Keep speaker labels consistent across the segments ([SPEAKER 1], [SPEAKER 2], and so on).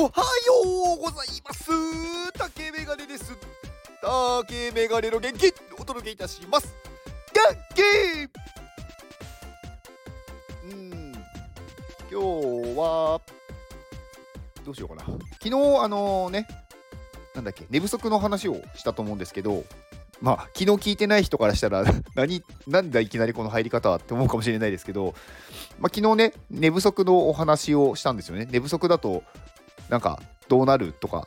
[SPEAKER 1] おはようございます。竹メガネです。竹メガネの元気お届けいたします。元気!うん。今日はどうしようかな。昨日あのねなんだっけ寝不足の話をしたと思うんですけどまあ昨日聞いてない人からしたら 何なんだいきなりこの入り方って思うかもしれないですけど、まあ、昨日ね寝不足のお話をしたんですよね。寝不足だとなんかどうなるとか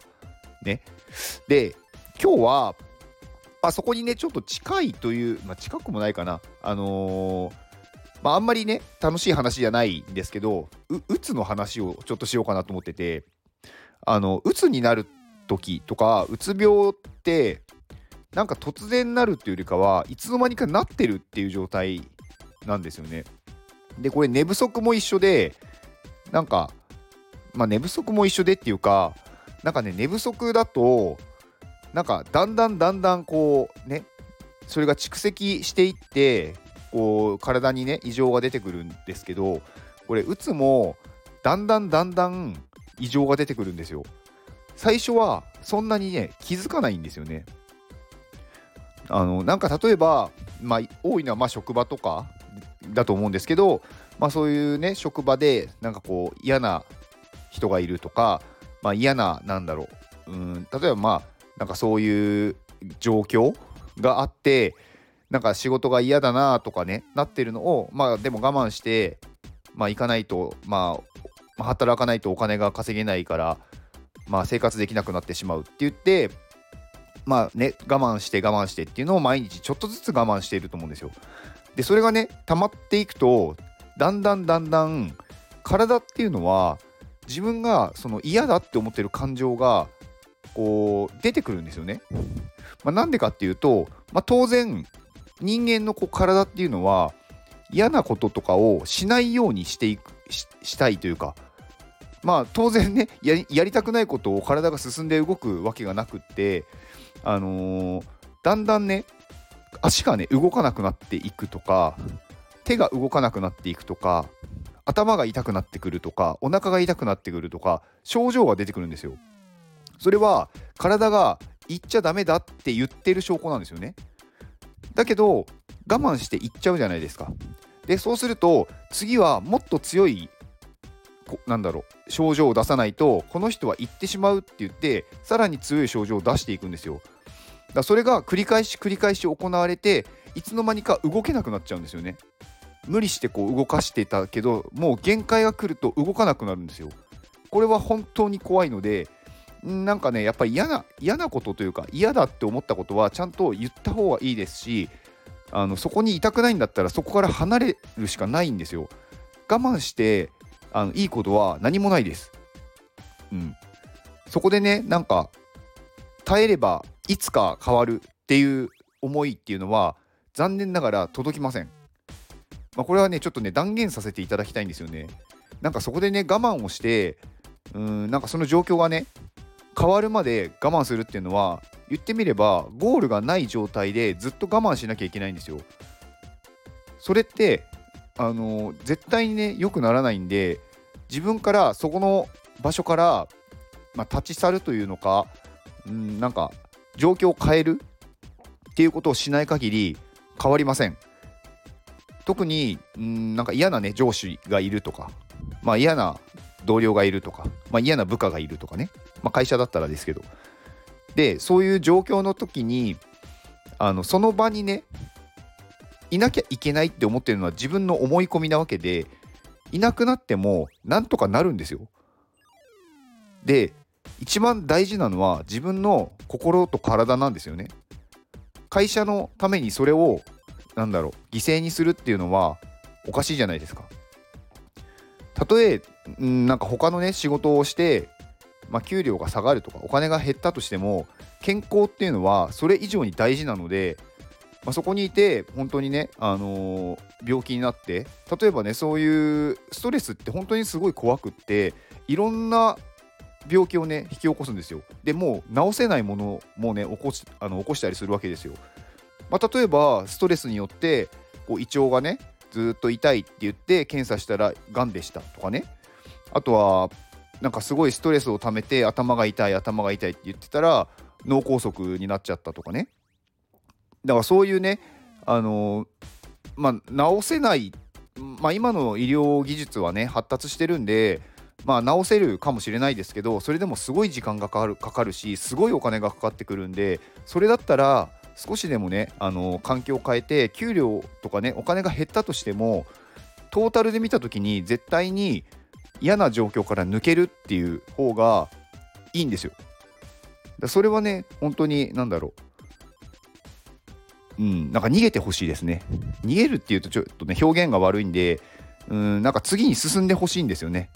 [SPEAKER 1] ねで今日は、まあ、そこにねちょっと近いという、まあ、近くもないかなあのー、まあ、あんまりね楽しい話じゃないんですけどうつの話をちょっとしようかなと思っててあのうつになる時とかうつ病ってなんか突然なるっていうよりかはいつの間にかなってるっていう状態なんですよね。でこれ寝不足も一緒でなんかまあ、寝不足も一緒でっていうかなんかね寝不足だとなんかだんだんだんだんこうねそれが蓄積していってこう体にね異常が出てくるんですけどこれうつもだんだんだんだん異常が出てくるんですよ。最初はそんなにね気づかないんですよね。あのなんか例えばまあ多いのはまあ職場とかだと思うんですけどまあそういうね職場でなんかこう嫌な人がいるとか、まあ、嫌な、なんだろう、うん、例えばまあ、なんかそういう状況があって、なんか仕事が嫌だなとかね、なってるのを、まあでも我慢して、まあ行かないと、まあ、働かないとお金が稼げないから、まあ生活できなくなってしまうって言って、まあね、我慢して我慢してっていうのを毎日ちょっとずつ我慢していると思うんですよ。で、それがね、溜まっていくと、だんだんだんだん体っていうのは自分がその嫌だって思ってる感情がこう出てくるんですよね。まあ、なんでかっていうと、まあ、当然人間のこう体っていうのは嫌なこととかをしないようにしていくしたいというかまあ当然ねやりたくないことを体が進んで動くわけがなくってあのー、だんだんね足がね動かなくなっていくとか手が動かなくなっていくとか頭が痛くなってくるとかお腹が痛くなってくるとか症状が出てくるんですよ。それは体が言っちゃダメだって言ってる証拠なんですよね。だけど我慢して言っちゃうじゃないですか。でそうすると次はもっと強いなんだろう症状を出さないとこの人は言ってしまうって言ってさらに強い症状を出していくんですよ。だそれが繰り返し繰り返し行われていつの間にか動けなくなっちゃうんですよね。無理してこう動かしてたけどもう限界が来ると動かなくなるんですよ。これは本当に怖いのでなんかねやっぱり嫌な嫌なことというか嫌だって思ったことはちゃんと言った方がいいですしあのそこにいたくないんだったらそこから離れるしかないんですよ。我慢してあのいいことは何もないです。うん。そこでねなんか耐えればいつか変わるっていう思いっていうのは残念ながら届きません。まあ、これはねちょっとね断言させていただきたいんですよね。なんかそこでね我慢をしてうんなんかその状況がね変わるまで我慢するっていうのは言ってみればゴールがない状態でずっと我慢しなきゃいけないんですよ。それってあの絶対にね良くならないんで自分からそこの場所から、まあ、立ち去るというのかうんなんか状況を変えるっていうことをしない限り変わりません。特にんなんか嫌なね上司がいるとか、まあ、嫌な同僚がいるとか、まあ、嫌な部下がいるとかね、まあ、会社だったらですけどでそういう状況の時にあのその場にねいなきゃいけないって思ってるのは自分の思い込みなわけでいなくなってもなんとかなるんですよ。で一番大事なのは自分の心と体なんですよね。会社のためにそれをなんだろう犠牲にするっていうのはおかしいじゃないですか。たとえなんか他のね仕事をして、まあ、給料が下がるとかお金が減ったとしても健康っていうのはそれ以上に大事なので、まあ、そこにいて本当にね、あのー、病気になって例えばねそういうストレスって本当にすごい怖くっていろんな病気をね引き起こすんですよ。でもう治せないものもね起こしあの起こしたりするわけですよ。まあ、例えばストレスによってこう胃腸がねずっと痛いって言って検査したらがんでしたとかね。あとはなんかすごいストレスをためて頭が痛い頭が痛いって言ってたら脳梗塞になっちゃったとかね。だからそういうねあのまあ治せないまあ今の医療技術はね発達してるんでまあ治せるかもしれないですけどそれでもすごい時間がかかるかかるしすごいお金がかかってくるんでそれだったら少しでもねあの環境を変えて給料とかねお金が減ったとしてもトータルで見た時に絶対に嫌な状況から抜けるっていう方がいいんですよ。だそれはね本当に何だろううんなんか逃げてほしいですね。逃げるっていうとちょっとね表現が悪いんでうんなんか次に進んでほしいんですよね。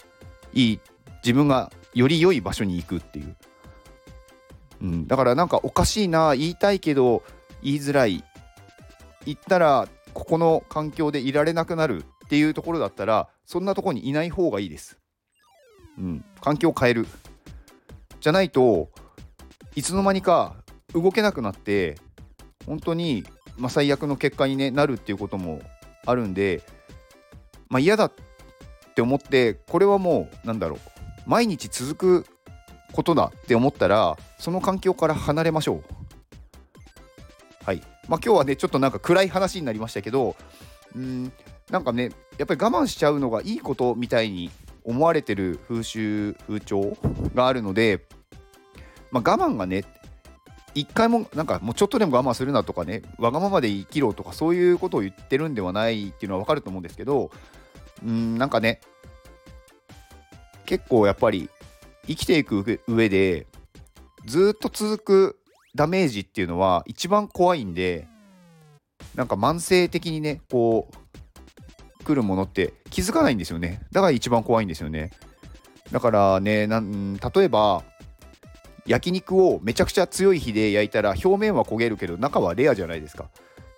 [SPEAKER 1] いい自分がより良い場所に行くっていう。うん、だからなんかおかしいな言いたいけど言いづらい言ったらここの環境でいられなくなるっていうところだったらそんなとこにいない方がいいです。うん、環境を変えるじゃないといつの間にか動けなくなって本当に、まあ、最悪の結果に、ね、なるっていうこともあるんで、まあ、嫌だって思ってこれはもうなんだろう毎日続くことだって思ったらその環境から離れましょう。はい。まあ、今日はねちょっとなんか暗い話になりましたけどうんなんかねやっぱり我慢しちゃうのがいいことみたいに思われてる風習風潮があるので、まあ、我慢がね一回もなんかもうちょっとでも我慢するなとかねわがままで生きろとかそういうことを言ってるんではないっていうのは分かると思うんですけどうんなんかね結構やっぱり生きていく上でずっと続くダメージっていうのは一番怖いんでなんか慢性的にねこう来るものって気づかないんですよね。だから一番怖いんですよね。だからねなん例えば焼肉をめちゃくちゃ強い火で焼いたら表面は焦げるけど中はレアじゃないですか。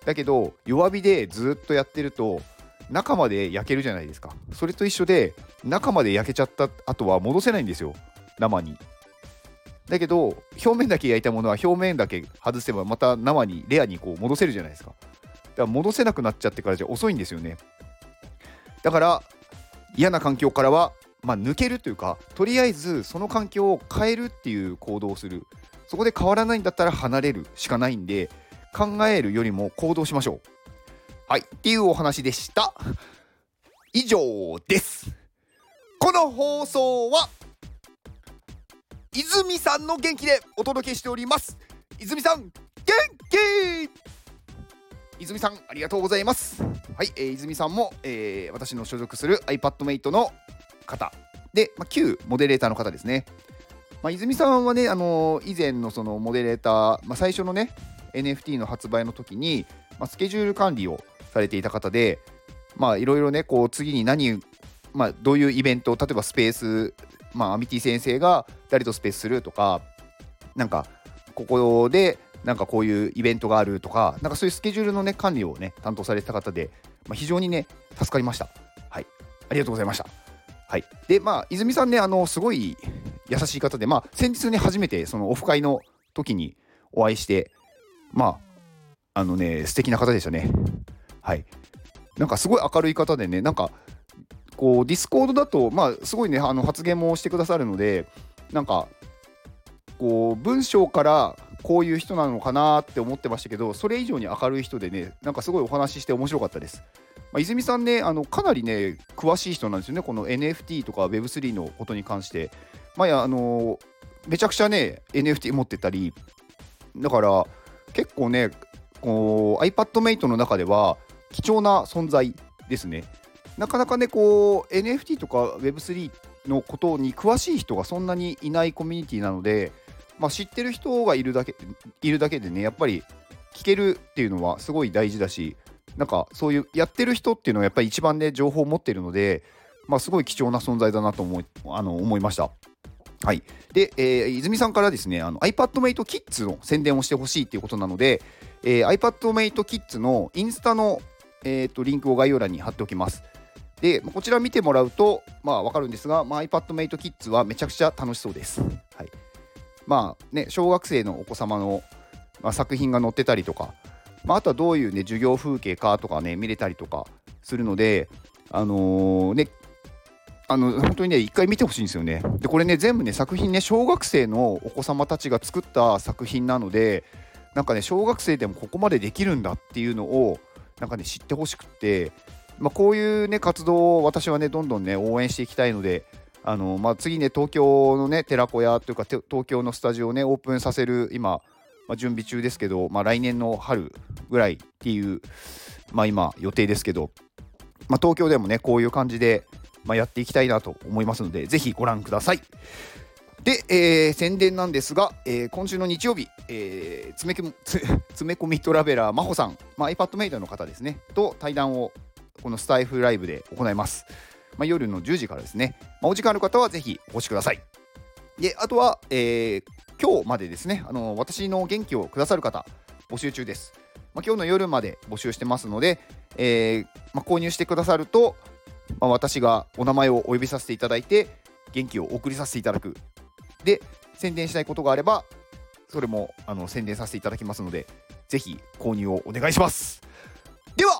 [SPEAKER 1] だけど弱火でずっとやってると中まで焼けるじゃないですか。それと一緒で中まで焼けちゃった後は戻せないんですよ。生に。だけど表面だけ焼いたものは表面だけ外せばまた生にレアにこう戻せるじゃないですか。だから戻せなくなっちゃってからじゃ遅いんですよね。だから嫌な環境からは、まあ、抜けるというかとりあえずその環境を変えるっていう行動をする。そこで変わらないんだったら離れるしかないんで考えるよりも行動しましょう。はいっていうお話でした。以上です。この放送は泉さんの元気でお届けしております。泉さん元気！泉さんありがとうございます。はい、えー、泉さんも、えー、私の所属する iPadMate の方。で、まあ、旧モデレーターの方ですね、まあ、泉さんはね、あのー、以前のそのモデレーター、まあ、最初のね NFT の発売の時に、まあ、スケジュール管理をされていた方でまあいろいろねこう次に何まあ、どういうイベント例えばスペース、まあ、アミティ先生が誰とスペースするとかなんかここでなんかこういうイベントがあるとか、なんかそういうスケジュールのね、管理をね、担当されてた方で、まあ、非常にね、助かりました。はい。ありがとうございました。はい。で、まあ、泉さんね、あの、すごい優しい方で、まあ、先日ね、初めて、そのオフ会の時にお会いして、まあ、あのね、素敵な方でしたね。はい。なんかすごい明るい方でね、なんか、こう、 Discord だと、まあ、すごいね、あの発言もしてくださるので、なんか、こう、文章からこういう人なのかなって思ってましたけどそれ以上に明るい人でねなんかすごいお話しして面白かったです。まあ、泉さんねあのかなりね詳しい人なんですよねこの NFT とか Web3 のことに関して。まあやあのめちゃくちゃね NFT 持ってたりだから結構ねこう iPadMate の中では貴重な存在ですね。なかなかねこう NFT とか Web3 のことに詳しい人がそんなにいないコミュニティなのでまあ、知ってる人がいるだけいるだけでねやっぱり聞けるっていうのはすごい大事だしなんかそういうやってる人っていうのはやっぱり一番ね情報を持ってるので、まあ、すごい貴重な存在だなと思いあの思いました。はい、で、えー、泉さんからですねあの iPadMate Kids の宣伝をしてほしいっていうことなので、えー、iPadMate Kids のインスタの、えーと、リンクを概要欄に貼っておきます。でこちら見てもらうと、まあ、分かるんですが、まあ、iPadMate Kids はめちゃくちゃ楽しそうです。はいまあね、小学生のお子様の、まあ、作品が載ってたりとか、まあ、あとはどういう、ね、授業風景かとかね見れたりとかするので、あのー、ね、あの本当にね一回見てほしいんですよねでこれね全部ね作品ね小学生のお子様たちが作った作品なのでなんかね小学生でもここまでできるんだっていうのをなんかね知ってほしくってまあ、こういうね活動を私はねどんどんね応援していきたいのであの、まあ、次ね東京のね寺子屋というか東京のスタジオをねオープンさせる今、まあ、準備中ですけど、まあ、来年の春ぐらいっていう、まあ、今予定ですけど、まあ、東京でもねこういう感じで、まあ、やっていきたいなと思いますのでぜひご覧ください。で、えー、宣伝なんですが、えー、今週の日曜日、えー、詰め 詰め込みトラベラー真帆さん、まあ、iPad メイドの方ですねと対談をこのスタイフライブで行います。まあ、夜の10時からですね、まあ、お時間ある方はぜひお越しください。で、あとは、えー、今日までですね、あの私の元気をくださる方、募集中です。まあ、今日の夜まで募集してますので、えー、ま購入してくださると、ま私がお名前をお呼びさせていただいて、元気を送りさせていただく。で、宣伝したいことがあれば、それもあの宣伝させていただきますので、ぜひ購入をお願いします。では